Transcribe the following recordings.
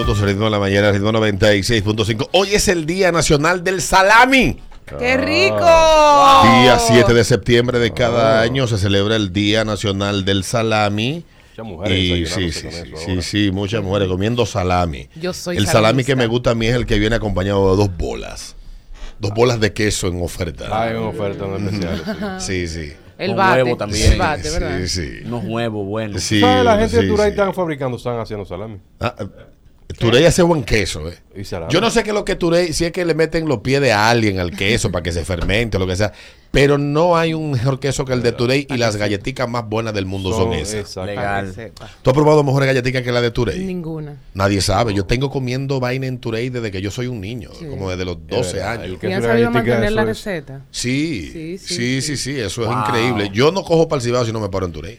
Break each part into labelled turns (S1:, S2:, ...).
S1: minutos, ritmo de la mañana, ritmo 96.5. Hoy es el Día Nacional del Salami.
S2: ¡Qué rico!
S1: Día 7 de septiembre de cada año se celebra el Día Nacional del Salami.
S3: Muchas mujeres
S1: Y sí, sí, sí, sí, muchas mujeres comiendo salami.
S2: Yo soy
S1: El salami que me gusta a mí es el que viene acompañado de dos bolas. Dos bolas de queso en oferta.
S3: Hay una oferta en especial.
S1: Sí, sí.
S2: El bate.
S4: huevo también.
S2: El bate,
S1: Sí,
S2: ¿verdad?
S1: Sí, sí.
S4: Unos huevos buenos.
S1: Sí.
S3: La gente de Turay
S1: sí.
S3: están fabricando, están haciendo salami.
S1: Ah, Turey hace buen queso, eh. Yo no sé qué es lo que Turey, si es que le meten los pies de alguien al queso para que se fermente o lo que sea, pero no hay un mejor queso que el de Turey y las galletitas más buenas del mundo son, esas.
S4: Legal.
S1: ¿Tú has probado mejores galletitas que la de Turey?
S2: Ninguna.
S1: Nadie sabe. Yo tengo comiendo vaina en Turey desde que yo soy un niño,
S2: Sí.
S1: como desde los
S3: Es
S1: 12
S3: verdad,
S1: años.
S2: ¿Y han sabido mantener la receta?
S1: Sí, sí,
S2: Sí,
S1: sí,
S2: sí,
S1: sí, sí, eso es increíble. Yo no cojo para el si no me paro en Turey.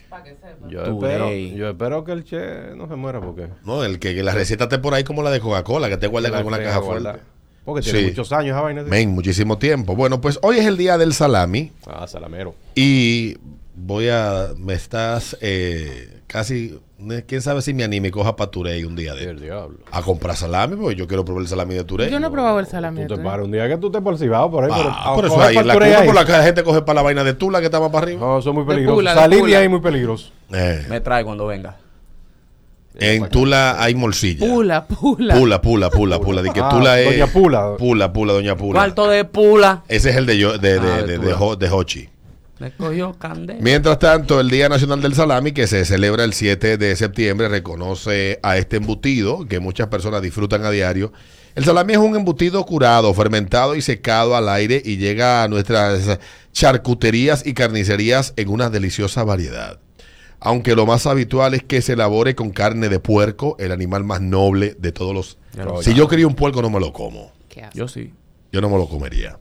S3: Yo espero, yo espero que el che no se muera porque...
S1: No, el que, que la receta esté por ahí como la de Coca-Cola, que te guarden en alguna caja fuerte.
S3: Porque tiene
S1: Sí.
S3: muchos años esa vaina.
S1: Men, muchísimo tiempo. Bueno, pues hoy es el día del salami.
S3: Ah, salamero.
S1: Y voy a. Me estás eh, casi. Quién sabe si me anime y coja para Turey un día de
S3: El diablo.
S1: a comprar salami, porque yo quiero probar el salami de Turey.
S2: Yo no he probado el salami.
S3: Tú te
S2: ¿eh?
S3: paras un día que tú te por por ahí.
S1: Ah,
S3: pero,
S1: por eso ahí, la,
S3: Turey ahí.
S1: por la calle, la gente coge para la vaina de Tula que está más para arriba.
S3: No, eso es muy
S2: De
S3: peligroso.
S2: Pula, de
S3: Salir de ahí es muy peligroso.
S1: Eh,
S4: Me trae cuando venga.
S1: En Tula hay morcilla.
S2: Pula, pula.
S1: Pula, pula, pula, pula. De que
S3: Ah,
S1: Tula es.
S3: Doña Pula.
S1: Pula, Pula, Doña Pula.
S4: Cuarto de pula.
S1: Ese es el de, yo, de, de,
S4: Ah, de
S1: de, de, Hochi.
S4: Me cogió candela.
S1: Mientras tanto, el Día Nacional del Salami, que se celebra el 7 de septiembre, reconoce a este embutido que muchas personas disfrutan a diario. El salami es un embutido curado, fermentado y secado al aire y llega a nuestras charcuterías y carnicerías en una deliciosa variedad. Aunque lo más habitual es que se elabore con carne de puerco, el animal más noble de todos los... Si yo crío un puerco no me lo como.
S4: Yo sí.
S1: yo no me lo comería.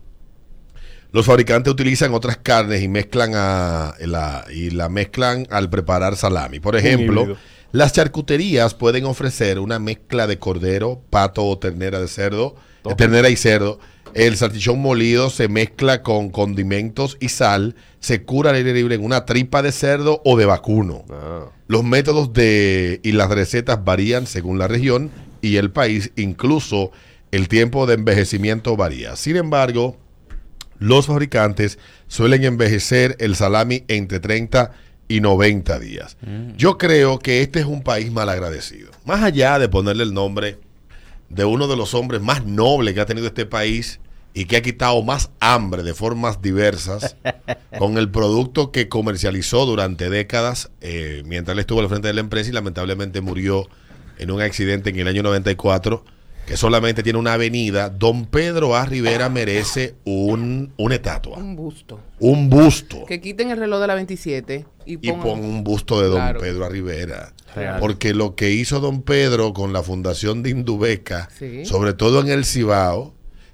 S1: Los fabricantes utilizan otras carnes y mezclan a, la, y la mezclan al preparar salami. Por ejemplo, las charcuterías pueden ofrecer una mezcla de cordero, pato o ternera de cerdo, ternera y cerdo. El salchichón molido se mezcla con condimentos y sal, se cura al aire libre en una tripa de cerdo o de vacuno.
S3: Ah.
S1: Los métodos de y las recetas varían según la región y el país, incluso el tiempo de envejecimiento varía. Sin embargo, los fabricantes suelen envejecer el salami entre 30 y 90 días. Yo creo que este es un país mal agradecido. Más allá de ponerle el nombre de uno de los hombres más nobles que ha tenido este país y que ha quitado más hambre de formas diversas con el producto que comercializó durante décadas eh, mientras él estuvo al frente de la empresa y lamentablemente murió en un accidente en el año 94 que solamente tiene una avenida, don Pedro A. Rivera merece un, una estatua,
S2: Un busto.
S1: un busto.
S2: Que quiten el reloj de la 27 y
S1: Y
S2: pongan...
S1: pon un busto de don
S2: Claro.
S1: Pedro A. Rivera.
S4: Real.
S1: Porque lo que hizo don Pedro con la fundación de Indubeca,
S2: Sí.
S1: sobre todo en el Cibao,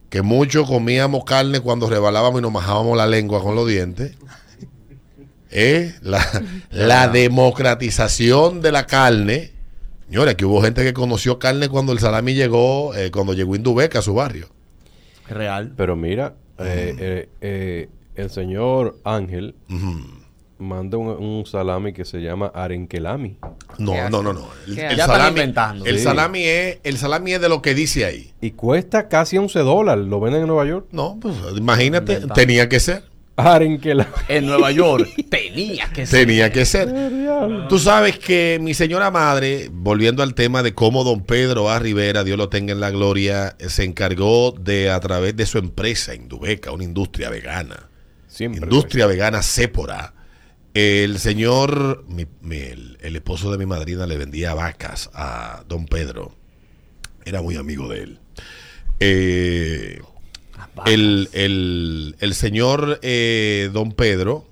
S1: que muchos comíamos carne cuando rebalábamos y nos majábamos la lengua con los dientes, es la, la democratización de la carne. Señores, que hubo gente que conoció carne cuando el salami llegó, eh, cuando llegó Indubeca a su barrio.
S4: Real.
S3: Pero mira, eh, eh, eh, el señor Ángel manda un, un salami que se llama arenquelami.
S1: No,
S2: ¿Qué
S1: no, no, no. El, salami,
S4: inventando.
S1: el
S3: Sí.
S1: salami es, el salami es de lo que dice ahí.
S3: Y cuesta casi 11 dólares. ¿Lo venden en Nueva York?
S1: No, pues imagínate,
S4: Inventando.
S1: tenía que ser.
S4: En Nueva York tenía que ser.
S1: Tenía que ser. Tú sabes que mi señora madre, volviendo al tema de cómo don Pedro A. Rivera, Dios lo tenga en la gloria, se encargó de, a través de su empresa, Indubeca, una industria vegana,
S3: Siempre.
S1: industria vegana Sépora, el señor, mi- mi- el, el esposo de mi madrina le vendía vacas a don Pedro. Era muy amigo de él. Eh, el, el- el señor eh, don Pedro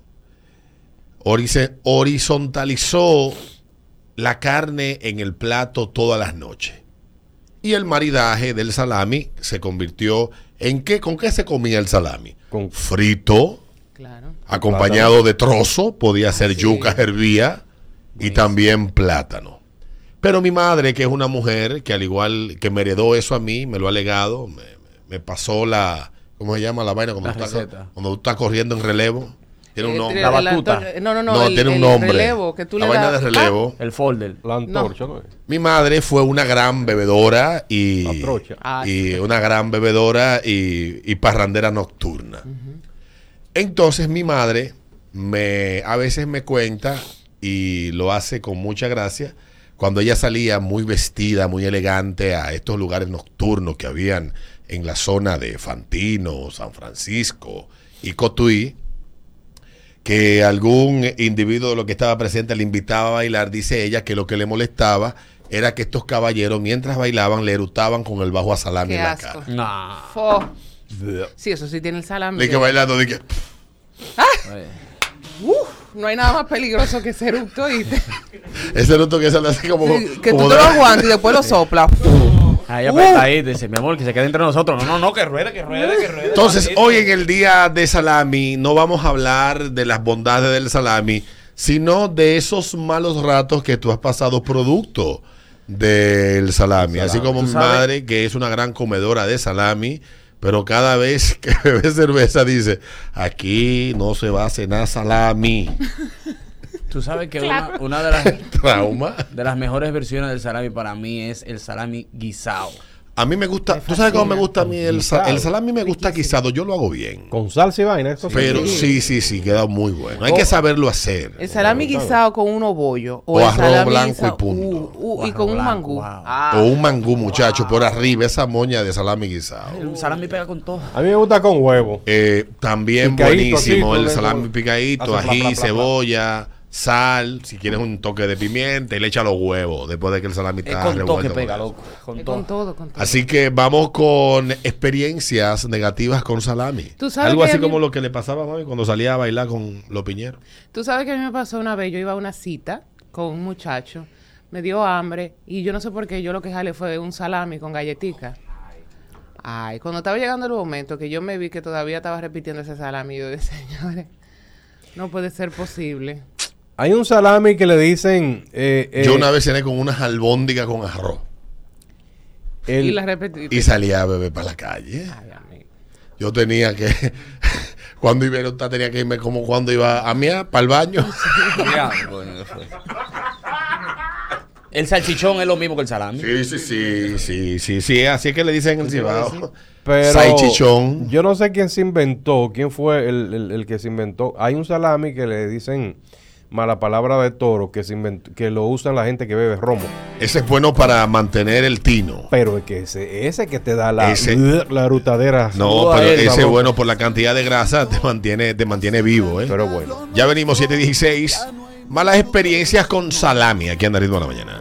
S1: horizontalizó la carne en el plato todas las noches. Y el maridaje del salami se convirtió en qué, ¿con qué se comía el salami?
S3: Con-
S1: Frito,
S2: Claro.
S1: acompañado de trozo, podía ser
S2: sí.
S1: yuca hervía y también plátano. Pero mi madre, que es una mujer que al igual que me heredó eso a mí, me lo ha legado, me, me pasó la, ¿cómo se llama la vaina? Cuando,
S4: La
S1: tú estás,
S4: receta.
S1: cuando tú estás corriendo en relevo. Tiene un
S2: Eh,
S1: nombre.
S4: La batuta.
S2: antor- No, no, no.
S1: No,
S2: el,
S1: tiene un
S2: el
S1: nombre.
S2: relevo que tú
S1: la
S2: le
S1: vaina
S2: das.
S1: de relevo.
S4: El folder.
S3: La antorcha.
S1: Mi madre fue una gran bebedora y,
S3: La.
S2: Ah,
S1: y una gran bebedora y, y parrandera nocturna. Entonces mi madre me a veces me cuenta y lo hace con mucha gracia cuando ella salía muy vestida, muy elegante a estos lugares nocturnos que habían en la zona de Fantino, San Francisco y Cotuí que algún individuo de lo que estaba presente le invitaba a bailar, dice ella que lo que le molestaba era que estos caballeros mientras bailaban le erutaban con el bajo a salami
S2: Qué
S1: en la
S2: asco.
S1: cara.
S4: Nah.
S2: Sí, eso sí tiene el salami.
S1: De que bailando, de que
S4: Eh,
S2: No hay nada más peligroso que ese eructo y te-
S1: ese eruto que sale así como,
S2: Sí, que
S1: como
S2: tú te lo aguantas y después lo soplas.
S4: Ahí apretadito. Dice, mi amor, que se quede entre nosotros. No, no, no, que ruede, que ruede, que ruede.
S1: Entonces, hoy en el día de salami no vamos a hablar de las bondades del salami, sino de esos malos ratos que tú has pasado producto del salami. Así como mi madre, que es una gran comedora de salami, pero cada vez que bebe cerveza dice, aquí no se va a cenar salami.
S4: Tú sabes que una, una de, las,
S1: Trauma.
S4: de las mejores versiones del salami para mí es el salami guisado.
S1: A mí me gusta, tú sabes cómo me gusta a mí el, sa-
S3: Guisado.
S1: el salami me gusta guisado, yo lo hago bien.
S3: Con salsa y vaina. Eso
S1: Pero
S3: sí.
S1: sí, sí, sí, queda muy bueno. Hay que saberlo hacer.
S2: El salami guisado con uno bollo.
S1: O
S2: el
S1: arroz
S2: salami
S1: blanco y
S2: guisado-
S1: punto.
S2: uh, uh,
S4: O
S2: y con un mangú.
S4: wow.
S2: Ah,
S1: O un mangú, muchacho, por arriba, esa moña de salami guisado.
S4: El salami pega con todo.
S3: A mí me gusta con huevo.
S1: Eh, también
S3: Picadito,
S1: buenísimo
S3: así,
S1: el salami picadito, ají, cebolla, sal, si quieres un toque de pimienta y le echa los huevos después de que el salami
S4: Es
S1: está
S4: con pega,
S1: con eso.
S4: loco. Con
S2: es
S4: todo.
S2: con todo, con todo.
S1: Así que vamos con experiencias negativas con salami.
S2: Tú sabes
S1: Algo
S2: que
S1: así
S2: mí-
S1: como lo que le pasaba a mami cuando salía a bailar con los piñeros.
S2: Tú sabes que a mí me pasó una vez, yo iba a una cita con un muchacho, me dio hambre y yo no sé por qué yo lo que jalé fue un salami con galletica. Ay, cuando estaba llegando el momento que yo me vi que todavía estaba repitiendo ese salami, yo dije, señores, no puede ser posible.
S3: Hay un salami que le dicen. eh, eh,
S1: Yo una vez cené con unas albóndigas con arroz
S3: el-
S2: y la repetí.
S1: y salía a beber para la calle.
S2: Ay, amigo.
S1: Yo tenía que, cuando iba a tenía que irme como cuando iba a mí para el baño.
S4: El salchichón es lo mismo que el salami.
S1: Sí, sí, sí, sí, sí, sí, así es que le dicen en el cibao.
S3: Pero
S1: Salchichón.
S3: Yo no sé quién se inventó, quién fue el, el- el que se inventó. Hay un salami que le dicen mala palabra de toro que se inventó- que lo usan la gente que bebe romo.
S1: Ese es bueno para mantener el tino.
S3: Pero es que ese, ese que te da la,
S1: Ese-
S3: la rutadera.
S1: No, pero
S3: esa
S1: ese es bueno por la cantidad de grasa, te mantiene, te mantiene vivo, ¿eh?
S3: Pero bueno.
S1: Ya venimos 716. Malas experiencias con salami aquí en Ritmo de la Mañana.